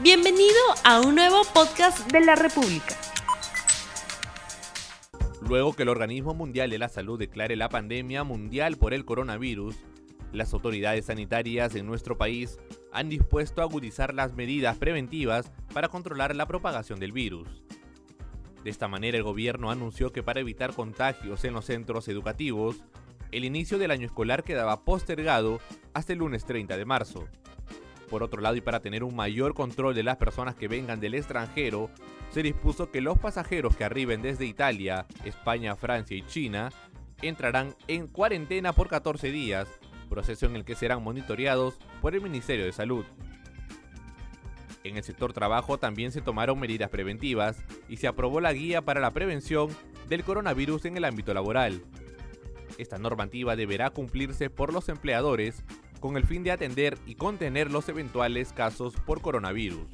Bienvenido a un nuevo podcast de la República. Luego que el Organismo Mundial de la Salud declare la pandemia mundial por el coronavirus, las autoridades sanitarias en nuestro país han dispuesto a agudizar las medidas preventivas para controlar la propagación del virus. De esta manera el gobierno anunció que para evitar contagios en los centros educativos, el inicio del año escolar quedaba postergado hasta el lunes 30 de marzo. Por otro lado, y para tener un mayor control de las personas que vengan del extranjero, se dispuso que los pasajeros que arriben desde Italia, España, Francia y China entrarán en cuarentena por 14 días, proceso en el que serán monitoreados por el Ministerio de Salud. En el sector trabajo también se tomaron medidas preventivas y se aprobó la guía para la prevención del coronavirus en el ámbito laboral. Esta normativa deberá cumplirse por los empleadores con el fin de atender y contener los eventuales casos por coronavirus.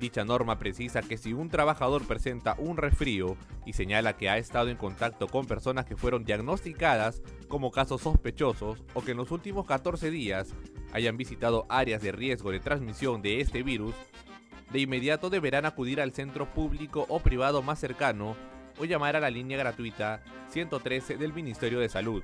Dicha norma precisa que si un trabajador presenta un resfrío y señala que ha estado en contacto con personas que fueron diagnosticadas como casos sospechosos o que en los últimos 14 días hayan visitado áreas de riesgo de transmisión de este virus, de inmediato deberán acudir al centro público o privado más cercano o llamar a la línea gratuita 113 del Ministerio de Salud.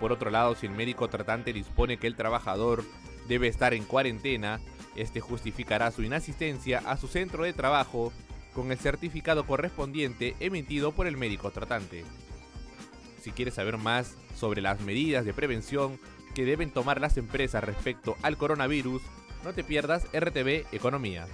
Por otro lado, si el médico tratante dispone que el trabajador debe estar en cuarentena, este justificará su inasistencia a su centro de trabajo con el certificado correspondiente emitido por el médico tratante. Si quieres saber más sobre las medidas de prevención que deben tomar las empresas respecto al coronavirus, no te pierdas RTV Economía.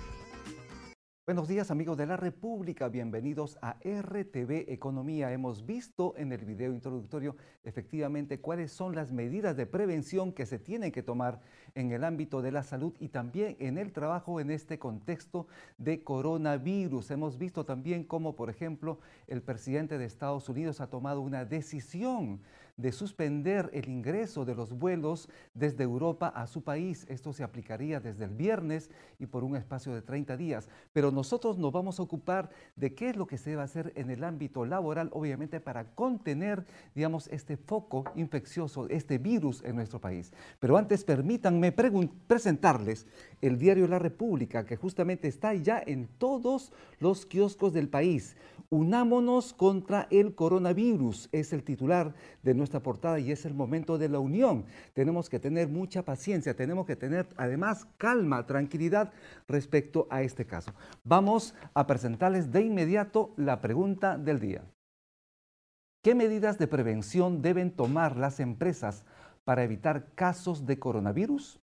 Buenos días amigos de la República, bienvenidos a RTV Economía. Hemos visto en el video introductorio efectivamente cuáles son las medidas de prevención que se tienen que tomar en el ámbito de la salud y también en el trabajo en este contexto de coronavirus. Hemos visto también cómo, por ejemplo, el presidente de Estados Unidos ha tomado una decisión de suspender el ingreso de los vuelos desde Europa a su país. Esto se aplicaría desde el viernes y por un espacio de 30 días. Pero nosotros nos vamos a ocupar de qué es lo que se debe hacer en el ámbito laboral, obviamente para contener, digamos, este foco infeccioso, este virus en nuestro país. Pero antes permítanme presentarles el diario La República, que justamente está ya en todos los kioscos del país. Unámonos contra el coronavirus es el titular de nuestra portada y es el momento de la unión. Tenemos que tener mucha paciencia, tenemos que tener además calma, tranquilidad respecto a este caso. Vamos a presentarles de inmediato la pregunta del día. ¿Qué medidas de prevención deben tomar las empresas para evitar casos de coronavirus?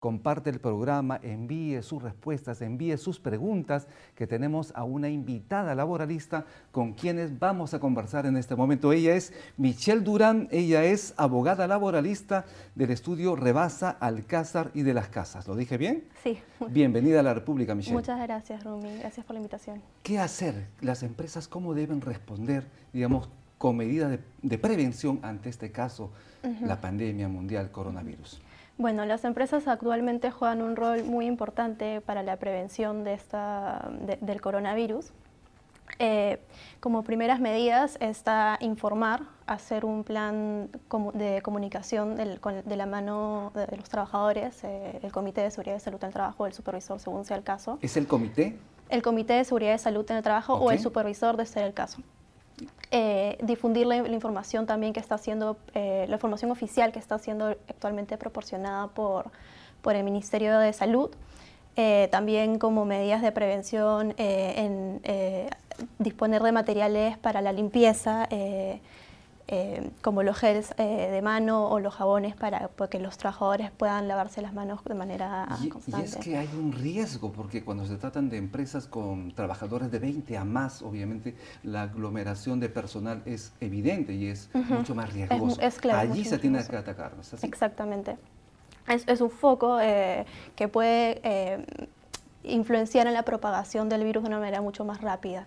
Comparte el programa, envíe sus respuestas, envíe sus preguntas, que tenemos a una invitada laboralista con quienes vamos a conversar en este momento. Ella es Michelle Durán, ella es abogada laboralista del estudio Rebasa, Alcázar y de las Casas. ¿Lo dije bien? Sí. Bienvenida a la República, Michelle. Muchas gracias, Rumi. Gracias por la invitación. ¿Qué hacer? Las empresas, ¿cómo deben responder, digamos, con medidas de, prevención ante este caso, la pandemia mundial coronavirus? Bueno, las empresas actualmente juegan un rol muy importante para la prevención de esta, del coronavirus. Eh, como primeras medidas está informar, hacer un plan de comunicación de la mano de, los trabajadores, eh, el Comité de Seguridad de Salud en el Trabajo, el supervisor según sea el caso. ¿Es el comité? El Comité de Seguridad de Salud en el Trabajo o el supervisor de ser el caso. Eh, difundir la, información también que está haciendo, eh, la información oficial que está siendo actualmente proporcionada por, por el Ministerio de Salud. Eh, también como medidas de prevención en disponer de materiales para la limpieza, eh, como los gels eh, de mano o los jabones para que los trabajadores puedan lavarse las manos de manera constante. Y es que hay un riesgo, porque cuando se tratan de empresas con trabajadores de 20 a más, obviamente la aglomeración de personal es evidente y es mucho más riesgoso. Allí se tiene que atacar, Exactamente. Es, un foco eh, que puede influenciar en la propagación del virus de una manera mucho más rápida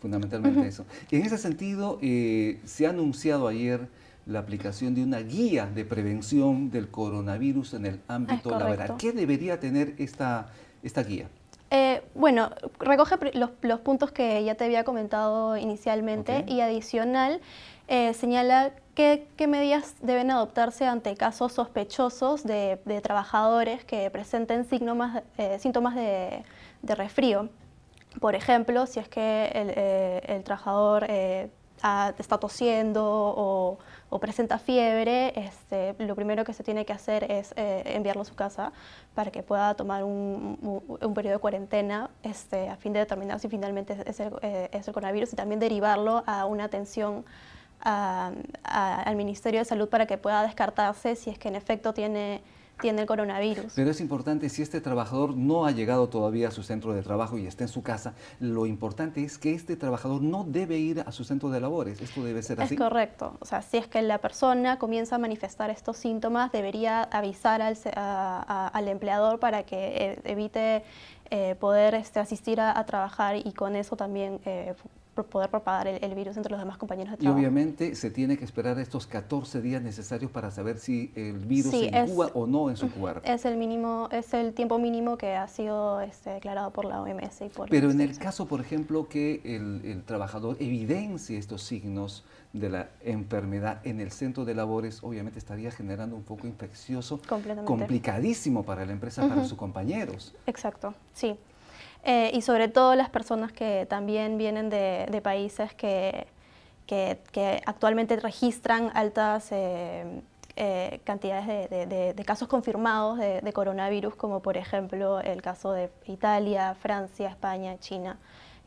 fundamentalmente eso. Y en ese sentido, eh, se ha anunciado ayer la aplicación de una guía de prevención del coronavirus en el ámbito laboral. ¿Qué debería tener esta, esta guía? Eh, bueno, recoge los, puntos que ya te había comentado inicialmente y adicional eh, señala qué, medidas deben adoptarse ante casos sospechosos de, trabajadores que presenten eh, síntomas de, de, resfrío. Por ejemplo, si es que el, eh, trabajador está tosiendo o, presenta fiebre, este, lo primero que se tiene que hacer es enviarlo a su casa para que pueda tomar un, periodo de cuarentena este, a fin de determinar si finalmente es el, es el coronavirus y también derivarlo a una atención al Ministerio de Salud para que pueda descartarse si es que en efecto tiene, tiene el coronavirus. Pero es importante, si este trabajador no ha llegado todavía a su centro de trabajo y está en su casa, lo importante es que este trabajador no debe ir a su centro de labores. ¿Esto debe ser así? Es correcto. O sea, si es que la persona comienza a manifestar estos síntomas, debería avisar al, al empleador para que eh, evite eh, poder este, asistir a, trabajar y con eso también eh, poder propagar el, virus entre los demás compañeros de trabajo. Y obviamente se tiene que esperar estos 14 días necesarios para saber si el virus se incuba o no en su cuerpo. Es el mínimo, es el tiempo mínimo que ha sido este, declarado por la OMS y por Pero en el caso, por ejemplo, que el, trabajador evidencie estos signos de la enfermedad en el centro de labores, obviamente estaría generando un foco infeccioso complicadísimo para la empresa, para sus compañeros. Exacto, sí. Eh, y sobre todo las personas que también vienen de, países que, que, actualmente registran altas eh, eh, cantidades de, de, casos confirmados de, coronavirus, como por ejemplo el caso de Italia, Francia, España, China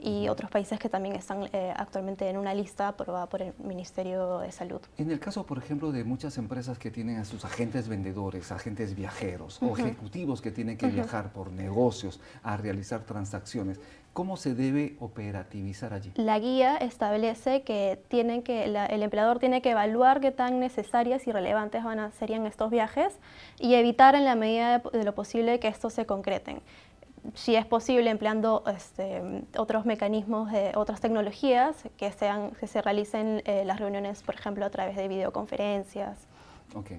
y otros países que también están eh, actualmente en una lista aprobada por el Ministerio de Salud. En el caso, por ejemplo, de muchas empresas que tienen a sus agentes vendedores, agentes viajeros o ejecutivos que tienen que viajar por negocios a realizar transacciones, ¿cómo se debe operativizar allí? La guía establece que, tienen que el empleador tiene que evaluar qué tan necesarias y relevantes van a, serían estos viajes y evitar en la medida de lo posible que estos se concreten si es posible empleando este, otros mecanismos, de, otras tecnologías que, sean, que se realicen eh, las reuniones, por ejemplo, a través de videoconferencias. Ok.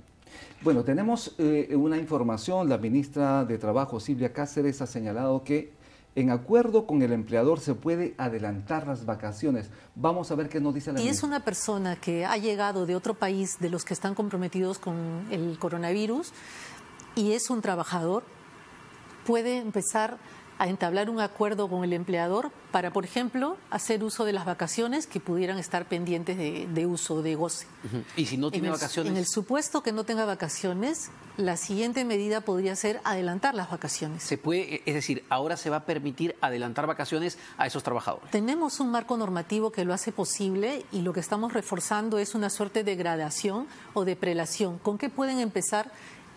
Bueno, tenemos eh, una información, la ministra de Trabajo, Silvia Cáceres, ha señalado que en acuerdo con el empleador se puede adelantar las vacaciones. Vamos a ver qué nos dice la Y es una persona que ha llegado de otro país de los que están comprometidos con el coronavirus y es un trabajador puede empezar a entablar un acuerdo con el empleador para, por ejemplo, hacer uso de las vacaciones que pudieran estar pendientes de, uso, de goce. ¿Y si no tiene vacaciones? En el supuesto que no tenga vacaciones, la siguiente medida podría ser adelantar las vacaciones. Se puede, es decir, ahora se va a permitir adelantar vacaciones a esos trabajadores. Tenemos un marco normativo que lo hace posible y lo que estamos reforzando es una suerte de gradación o de prelación. ¿Con qué pueden empezar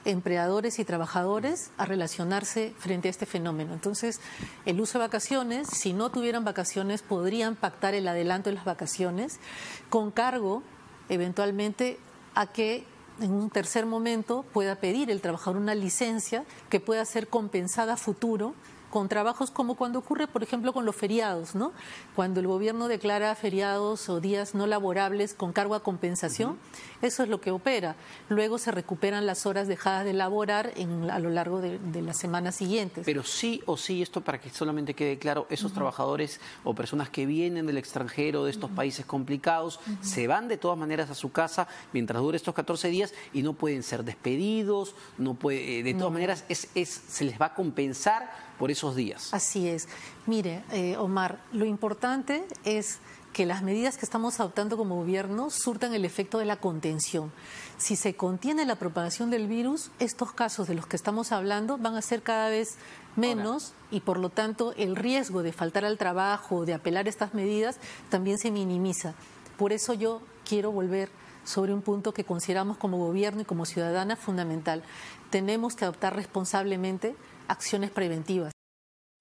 empleadores y trabajadores a relacionarse frente a este fenómeno. Entonces, el uso de vacaciones, si no tuvieran vacaciones, podrían pactar el adelanto de las vacaciones con cargo, eventualmente, a que en un tercer momento pueda pedir el trabajador una licencia que pueda ser compensada a futuro con trabajos como cuando ocurre, por ejemplo, con los feriados, ¿no? Cuando el gobierno declara feriados o días no laborables con cargo a compensación, eso es lo que opera. Luego se recuperan las horas dejadas de laborar en, a lo largo de, las semanas siguientes. Pero sí o sí, esto para que solamente quede claro, esos trabajadores o personas que vienen del extranjero, de estos países complicados, se van de todas maneras a su casa mientras dure estos 14 días y no pueden ser despedidos, no puede, eh, de todas maneras es, es, se les va a compensar por esos días. Así es. Mire, eh, Omar, lo importante es que las medidas que estamos adoptando como gobierno surtan el efecto de la contención. Si se contiene la propagación del virus, estos casos de los que estamos hablando van a ser cada vez menos y por lo tanto el riesgo de faltar al trabajo, de apelar a estas medidas, también se minimiza. Por eso yo quiero volver sobre un punto que consideramos como gobierno y como ciudadana fundamental. Tenemos que adoptar responsablemente acciones preventivas.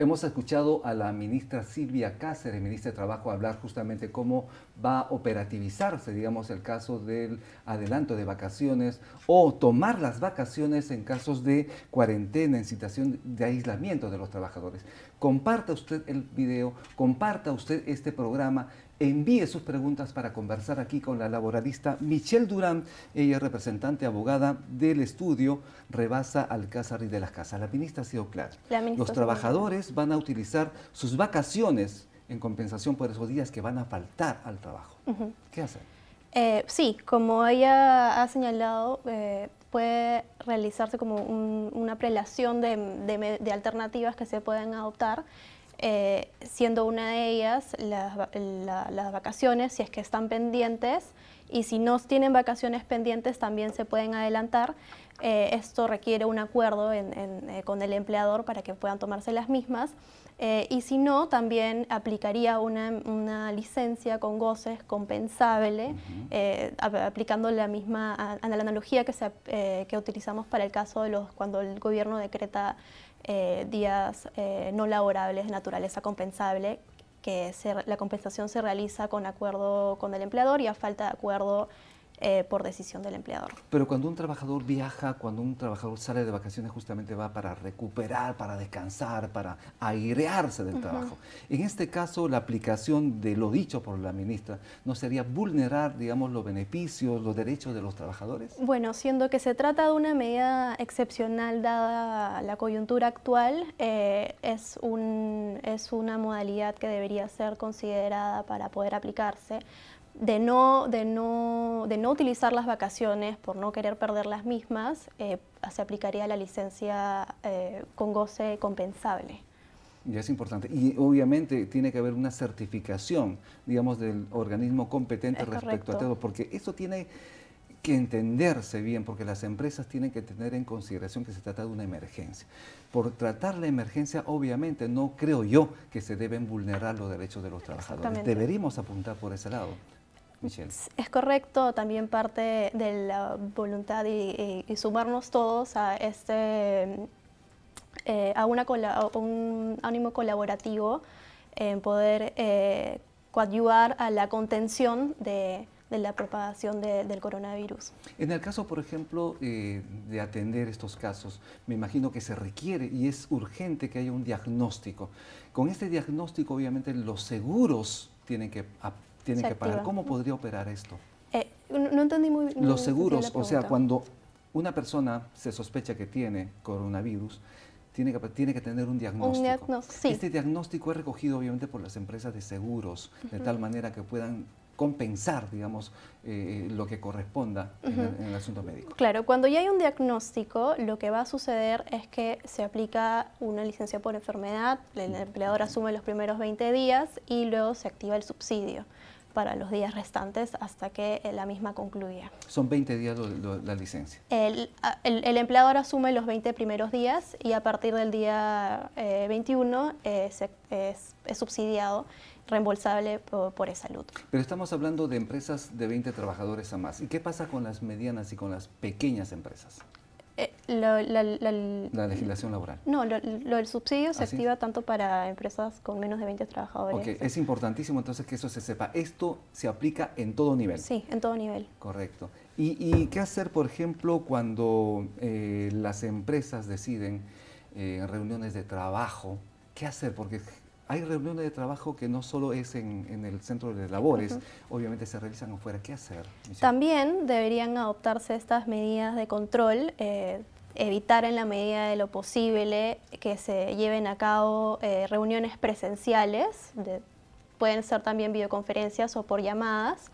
Hemos escuchado a la ministra Silvia Cáceres, ministra de Trabajo, hablar justamente cómo va a operativizarse, digamos, el caso del adelanto de vacaciones o tomar las vacaciones en casos de cuarentena, en situación de aislamiento de los trabajadores. Comparta usted el video, comparta usted este programa envíe sus preguntas para conversar aquí con la laboralista Michelle Durán. Ella es representante abogada del estudio Rebasa Alcázar y de las Casas. La ministra ha sido clara. Los trabajadores van a utilizar sus vacaciones en compensación por esos días que van a faltar al trabajo. ¿Qué hacen? Eh, sí, como ella ha señalado, eh, puede realizarse como una prelación de, alternativas que se pueden adoptar, eh, siendo una de ellas las vacaciones, si es que están pendientes, y si no tienen vacaciones pendientes también se pueden adelantar. Eh, esto requiere un acuerdo eh, con el empleador para que puedan tomarse las mismas. Eh, y si no, también aplicaría una, licencia con goces compensable, aplicando la misma a, la analogía que, se, que utilizamos para el caso de los cuando el gobierno decreta días no laborables de naturaleza compensable, que la compensación se realiza con acuerdo con el empleador y a falta de acuerdo eh, por decisión del empleador. Pero cuando un trabajador viaja, cuando un trabajador sale de vacaciones, justamente va para recuperar, para descansar, para airearse del trabajo. En este caso, la aplicación de lo dicho por la ministra, ¿no sería vulnerar, digamos, los beneficios, los derechos de los trabajadores? Bueno, siendo que se trata de una medida excepcional dada la coyuntura actual, eh, es, un, es una modalidad que debería ser considerada para poder aplicarse de no, de, no, de no utilizar las vacaciones por no querer perder las mismas, eh, se aplicaría la licencia eh, con goce compensable. Ya es importante. Y obviamente tiene que haber una certificación, digamos, del organismo competente respecto a todo, porque eso tiene que entenderse bien, porque las empresas tienen que tener en consideración que se trata de una emergencia. Por tratar la emergencia, obviamente, no creo yo que se deben vulnerar los derechos de los trabajadores. Deberíamos apuntar por ese lado. Es correcto, también parte de la voluntad y, sumarnos todos a este eh, a, una, un ánimo colaborativo en poder eh, coadyuvar a la contención de, la propagación del coronavirus. En el caso, por ejemplo, eh, de atender estos casos, me imagino que se requiere y es urgente que haya un diagnóstico. Con este diagnóstico, obviamente, los seguros tienen que tienen que pagar. ¿Cómo podría operar esto? Eh, no, entendí muy bien. Los seguros, o sea, cuando una persona se sospecha que tiene coronavirus, tiene que, tiene que tener un diagnóstico. Este diagnóstico es recogido obviamente por las empresas de seguros, de tal manera que puedan compensar, digamos, eh, lo que corresponda en, el, asunto médico. Claro, cuando ya hay un diagnóstico, lo que va a suceder es que se aplica una licencia por enfermedad, el empleador asume los primeros 20 días y luego se activa el subsidio para los días restantes hasta que eh, la misma concluya. Son 20 días la licencia. El, el, empleador asume los 20 primeros días y a partir del día 21 eh, eh, es, subsidiado, reembolsable por, por salud. Pero estamos hablando de empresas de 20 trabajadores a más. ¿Y qué pasa con las medianas y con las pequeñas empresas? Eh, la, legislación laboral. No, lo, del subsidio se ¿Ah, activa tanto para empresas con menos de 20 trabajadores. Ok, es importantísimo entonces que eso se sepa. Esto se aplica en todo nivel. Sí, en todo nivel. Correcto. ¿Y, qué hacer, por ejemplo, cuando eh, las empresas deciden eh, en reuniones de trabajo? ¿Qué hacer? Porque hay reuniones de trabajo que no solo es en, el centro de labores, obviamente se realizan afuera. ¿Qué hacer? También deberían adoptarse estas medidas de control, eh, evitar en la medida de lo posible que se lleven a cabo eh, reuniones presenciales, pueden ser también videoconferencias o por llamadas,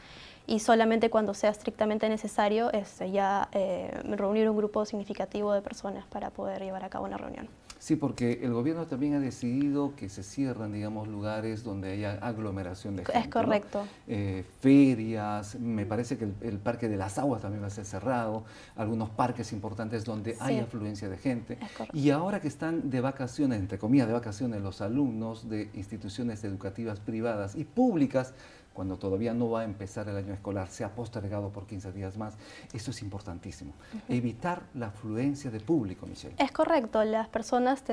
y solamente cuando sea estrictamente necesario es ya eh, reunir un grupo significativo de personas para poder llevar a cabo una reunión. Sí, porque el gobierno también ha decidido que se cierran, digamos, lugares donde haya aglomeración de gente. Es correcto. Eh, ferias, me parece que el, Parque de las Aguas también va a ser cerrado, algunos parques importantes donde hay afluencia de gente. Y ahora que están de vacaciones, entre comillas de vacaciones, los alumnos de instituciones educativas privadas y públicas, cuando todavía no va a empezar el año escolar, se ha postergado por 15 días más. Eso es importantísimo. Evitar la afluencia de público, Michelle. Es correcto. Las personas,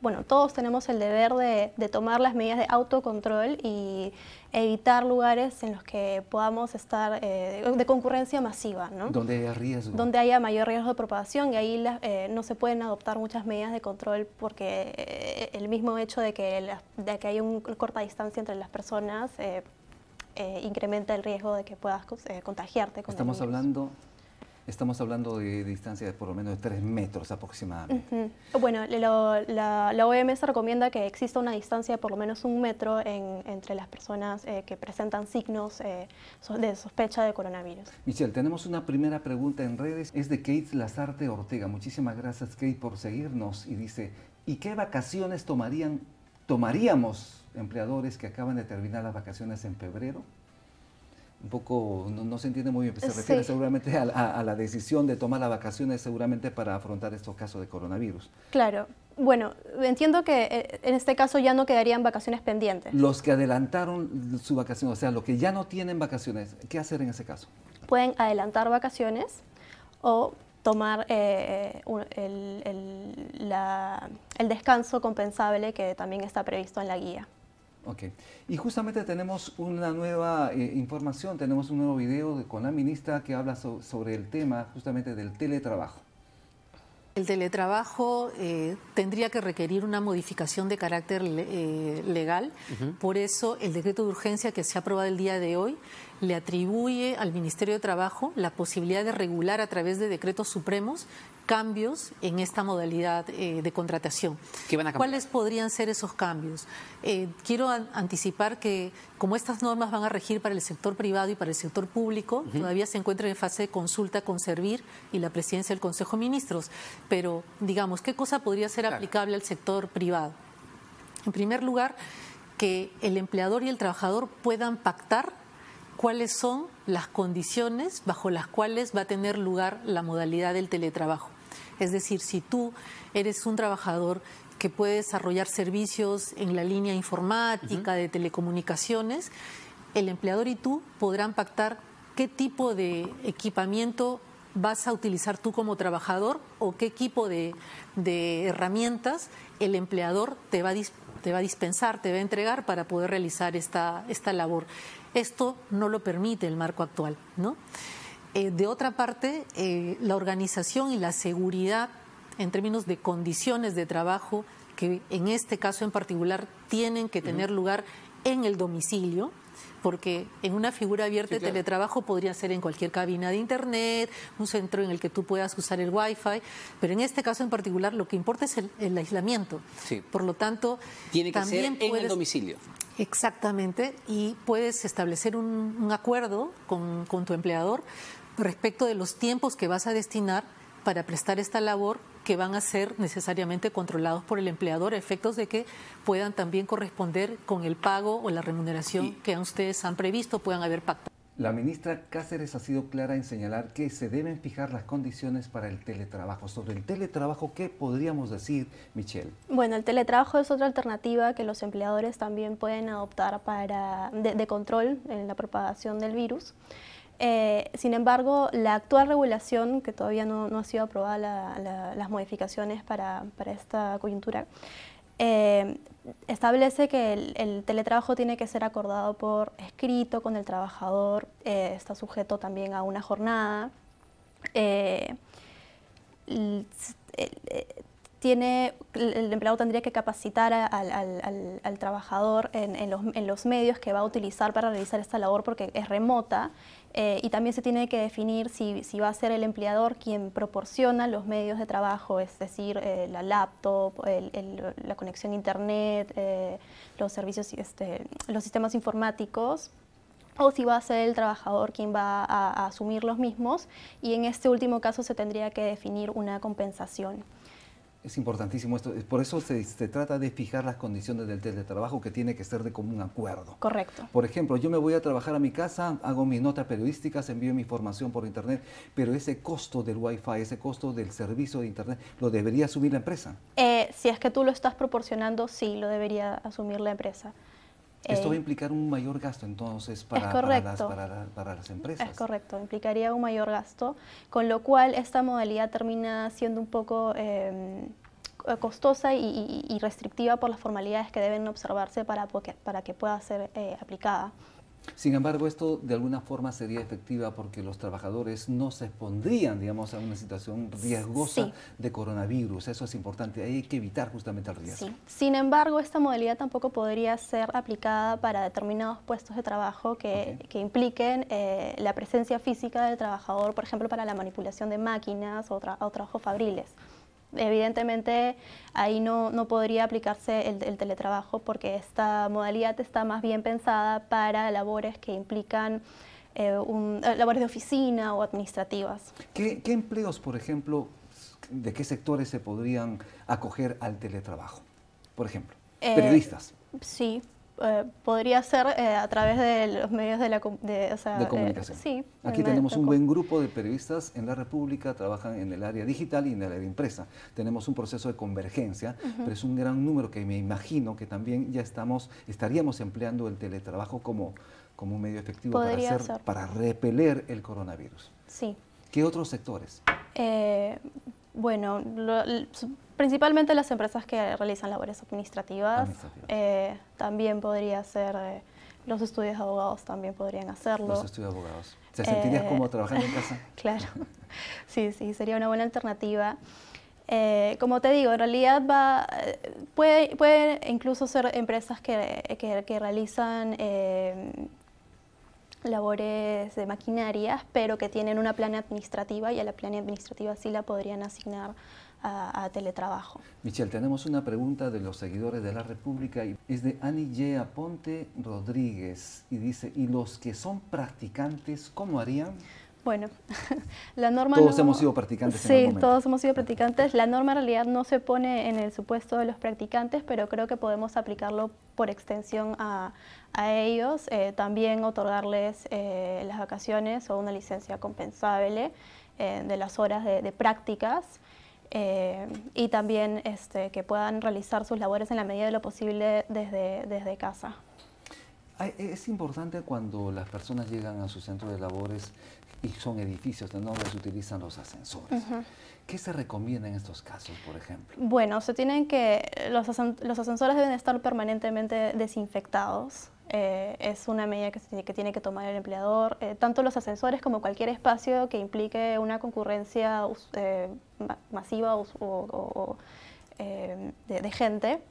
bueno, todos tenemos el deber de, tomar las medidas de autocontrol y evitar lugares en los que podamos estar eh, de concurrencia masiva. ¿no? Donde haya riesgo. Donde haya mayor riesgo de propagación y ahí eh, no se pueden adoptar muchas medidas de control porque eh, el mismo hecho de que, de que hay una corta distancia entre las personas eh, incrementa el riesgo de que puedas eh, contagiarte. Con Estamos hablando Estamos hablando de, distancia de por lo menos de 3 metros aproximadamente. Bueno, la, la, OMS recomienda que exista una distancia de por lo menos un metro entre las personas eh, que presentan signos eh, de sospecha de coronavirus. Michelle, tenemos una primera pregunta en redes. Es de Kate Lazarte Ortega. Muchísimas gracias, Kate, por seguirnos. Y dice, ¿y qué vacaciones tomarían, tomaríamos empleadores que acaban de terminar las vacaciones en febrero? un poco, no, se entiende muy bien, se refiere seguramente a, la decisión de tomar las vacaciones seguramente para afrontar estos casos de coronavirus. Claro, bueno, entiendo que eh, en este caso ya no quedarían vacaciones pendientes. Los que adelantaron su vacación, o sea, los que ya no tienen vacaciones, ¿qué hacer en ese caso? Pueden adelantar vacaciones o tomar eh, el, el descanso compensable que también está previsto en la guía. Ok. Y justamente tenemos una nueva eh, información, tenemos un nuevo video con la ministra que habla sobre el tema justamente del teletrabajo. El teletrabajo eh, tendría que requerir una modificación de carácter eh, legal, por eso el decreto de urgencia que se ha aprobado el día de hoy le atribuye al Ministerio de Trabajo la posibilidad de regular a través de decretos supremos cambios en esta modalidad eh, de contratación. ¿Cuáles podrían ser esos cambios? Eh, quiero anticipar que como estas normas van a regir para el sector privado y para el sector público, todavía se encuentran en fase de consulta con Servir y la presidencia del Consejo de Ministros. Pero, digamos, ¿qué cosa podría ser aplicable al sector privado? En primer lugar, que el empleador y el trabajador puedan pactar cuáles son las condiciones bajo las cuales va a tener lugar la modalidad del teletrabajo. Es decir, si tú eres un trabajador que puede desarrollar servicios en la línea informática, de telecomunicaciones, el empleador y tú podrán pactar qué tipo de equipamiento vas a utilizar tú como trabajador o qué equipo de, herramientas el empleador te va, a te va a dispensar, te va a entregar para poder realizar esta, esta labor. Esto no lo permite el marco actual, ¿no? Eh, de otra parte, eh, la organización y la seguridad en términos de condiciones de trabajo, que en este caso en particular tienen que tener lugar en el domicilio, porque en una figura abierta de teletrabajo podría ser en cualquier cabina de internet, un centro en el que tú puedas usar el wifi, pero en este caso en particular lo que importa es el, aislamiento. Por lo tanto, tiene que ser en el domicilio. Exactamente, y puedes establecer un, acuerdo con, con tu empleador respecto de los tiempos que vas a destinar para prestar esta labor que van a ser necesariamente controlados por el empleador, a efectos de que puedan también corresponder con el pago o la remuneración que ustedes han previsto, puedan haber pactado. La ministra Cáceres ha sido clara en señalar que se deben fijar las condiciones para el teletrabajo. Sobre el teletrabajo, ¿qué podríamos decir, Michelle? Bueno, el teletrabajo es otra alternativa que los empleadores también pueden adoptar para, de control en la propagación del virus. Eh, sin embargo, la actual regulación, que todavía no, ha sido aprobada las modificaciones para, esta coyuntura, eh, establece que el, teletrabajo tiene que ser acordado por escrito con el trabajador, eh, está sujeto también a una jornada. Tiene, el empleado tendría que capacitar al, trabajador en, los, medios que va a utilizar para realizar esta labor porque es remota eh, y también se tiene que definir si, va a ser el empleador quien proporciona los medios de trabajo, es decir, eh, la laptop, la conexión a internet, eh, los servicios, este, los sistemas informáticos, o si va a ser el trabajador quien va a asumir los mismos. Y en este último caso se tendría que definir una compensación. Es importantísimo esto. Por eso se, trata de fijar las condiciones del teletrabajo que tiene que ser de común acuerdo. Correcto. Por ejemplo, yo me voy a trabajar a mi casa, hago mis notas periodísticas, envío mi información por internet, pero ese costo del wifi, ese costo del servicio de internet, ¿lo debería asumir la empresa? Eh, si es que tú lo estás proporcionando, sí, lo debería asumir la empresa. Esto va a eh, implicar un mayor gasto entonces para, para, las, para, las, empresas. Es correcto, implicaría un mayor gasto, con lo cual esta modalidad termina siendo un poco em, costosa y, restrictiva por las formalidades que deben observarse para, para que pueda ser eh, aplicada. Sin embargo, esto de alguna forma sería efectiva porque los trabajadores no se expondrían, digamos, a una situación riesgosa de coronavirus. Eso es importante. Hay que evitar justamente el riesgo. Sí. Sin embargo, esta modalidad tampoco podría ser aplicada para determinados puestos de trabajo que, impliquen eh, la presencia física del trabajador, por ejemplo, para la manipulación de máquinas o, o trabajos fabriles. Evidentemente ahí no, no podría aplicarse el, teletrabajo porque esta modalidad está más bien pensada para labores que implican eh, eh, labores de oficina o administrativas. ¿Qué, empleos, por ejemplo, de qué sectores se podrían acoger al teletrabajo? Por ejemplo, eh, periodistas. Sí, eh, podría ser eh, a través de los medios de, la, de, eh, comunicación. sí, Aquí tenemos un buen grupo de periodistas en la República, trabajan en el área digital y en el área impresa. Tenemos un proceso de convergencia, pero es un gran número que me imagino que también ya estamos, estaríamos empleando el teletrabajo como, como un medio efectivo para, hacer, para repeler el coronavirus. Sí. ¿Qué otros sectores? Bueno, principalmente las empresas que realizan labores administrativas. Eh, también podría ser, eh, los estudios de abogados también podrían hacerlo. Los estudios de abogados. ¿Te sentirías como eh, trabajando en casa? claro, sí, sí, sería una buena alternativa. como te digo, en realidad va, puede, puede incluso ser empresas que, que, que realizan labores de maquinarias, pero que tienen una plana administrativa y a la plana administrativa sí la podrían asignar a, teletrabajo. Michelle, tenemos una pregunta de los seguidores de la República y es de Ani Yea Ponte Rodríguez y dice, ¿y los que son practicantes cómo harían? Bueno, la norma... Todos hemos sido practicantes. Sí, en todos hemos sido practicantes. La norma en realidad no se pone en el supuesto de los practicantes, pero creo que podemos aplicarlo por extensión a, a ellos. Eh, también otorgarles eh, las vacaciones o una licencia compensable eh, de las horas de prácticas. Y también este, que puedan realizar sus labores en la medida de lo posible desde, desde casa. Es importante cuando las personas llegan a su centro de labores y son edificios de donde se utilizan los ascensores. ¿Qué se recomienda en estos casos, por ejemplo? Bueno, se tienen que, los, los ascensores deben estar permanentemente desinfectados. Eh, es una medida que, que, tiene que tomar el empleador. Eh, tanto los ascensores como cualquier espacio que implique una concurrencia eh, masiva o, de, gente.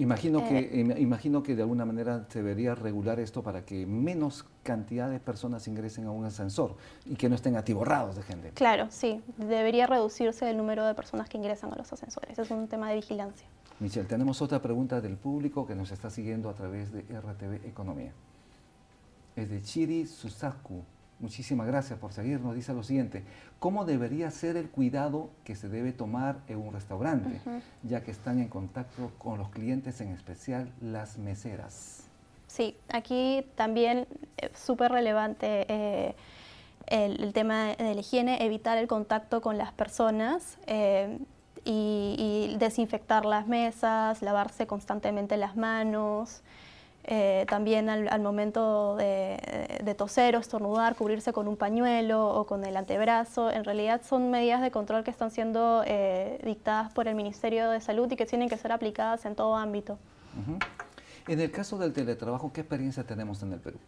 Imagino que, imagino que de alguna manera se debería regular esto para que menos cantidad de personas ingresen a un ascensor y que no estén atiborrados de gente. Claro, sí. Debería reducirse el número de personas que ingresan a los ascensores. Es un tema de vigilancia. Michelle, tenemos otra pregunta del público que nos está siguiendo a través de RTV Economía. Es de Chiri Susaku. Muchísimas gracias por seguirnos. Dice lo siguiente, ¿cómo debería ser el cuidado que se debe tomar en un restaurante, ya que están en contacto con los clientes, en especial las meseras? Sí, aquí también es súper relevante eh, el, tema de la higiene, evitar el contacto con las personas. Eh, y, desinfectar las mesas, lavarse constantemente las manos, eh, también al, momento de, toser o estornudar, cubrirse con un pañuelo o con el antebrazo. En realidad son medidas de control que están siendo eh, dictadas por el Ministerio de Salud y que tienen que ser aplicadas en todo ámbito. En el caso del teletrabajo, ¿qué experiencia tenemos en el Perú?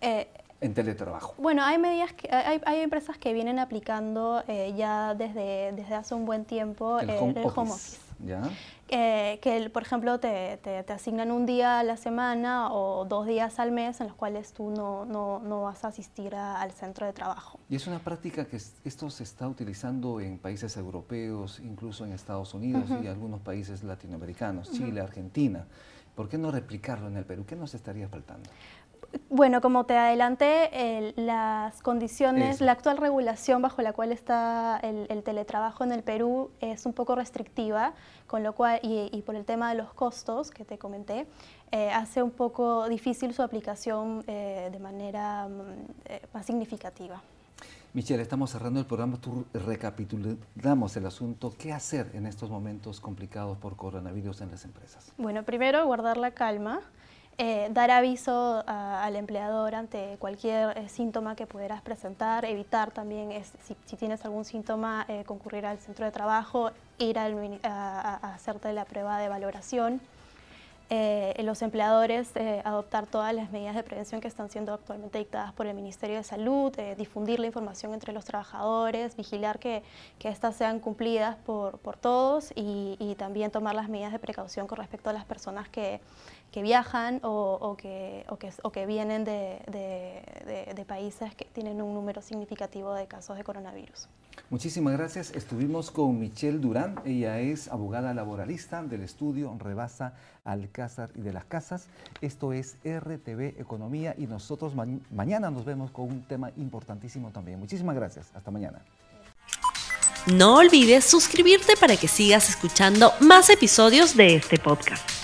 Eh, en teletrabajo? Bueno, hay medidas que, hay, empresas que vienen aplicando eh, ya desde, desde hace un buen tiempo el, home, office. ¿Ya? Eh, que, por ejemplo, te, te, asignan un día a la semana o dos días al mes en los cuales tú no, no, no vas a asistir al centro de trabajo. Y es una práctica que esto se está utilizando en países europeos, incluso en Estados Unidos y algunos países latinoamericanos, Chile, Argentina. ¿Por qué no replicarlo en el Perú? ¿Qué nos estaría faltando? Bueno, como te adelanté, las condiciones, la actual regulación bajo la cual está el, teletrabajo en el Perú es un poco restrictiva, con lo cual, y, por el tema de los costos que te comenté, eh, hace un poco difícil su aplicación eh, de manera mm, eh, más significativa. Michelle, estamos cerrando el programa, tú recapitulamos el asunto. ¿Qué hacer en estos momentos complicados por coronavirus en las empresas? Bueno, primero guardar la calma. Eh, dar aviso al empleador ante cualquier eh, síntoma que pudieras presentar, evitar también, si, tienes algún síntoma, eh, concurrir al centro de trabajo, ir a, hacerte la prueba de valoración. eh, los empleadores eh, adoptar todas las medidas de prevención que están siendo actualmente dictadas por el Ministerio de Salud, eh, difundir la información entre los trabajadores, vigilar que, que éstas sean cumplidas por, por todos y, y, también tomar las medidas de precaución con respecto a las personas que, que viajan o, o, que, o, que, o, que, vienen de, de, de países que tienen un número significativo de casos de coronavirus. Muchísimas gracias. Estuvimos con Michelle Durán. Ella es abogada laboralista del estudio Rebasa Alcázar y de las Casas. Esto es RTV Economía y nosotros ma mañana nos vemos con un tema importantísimo también. Muchísimas gracias. Hasta mañana. No olvides suscribirte para que sigas escuchando más episodios de este podcast.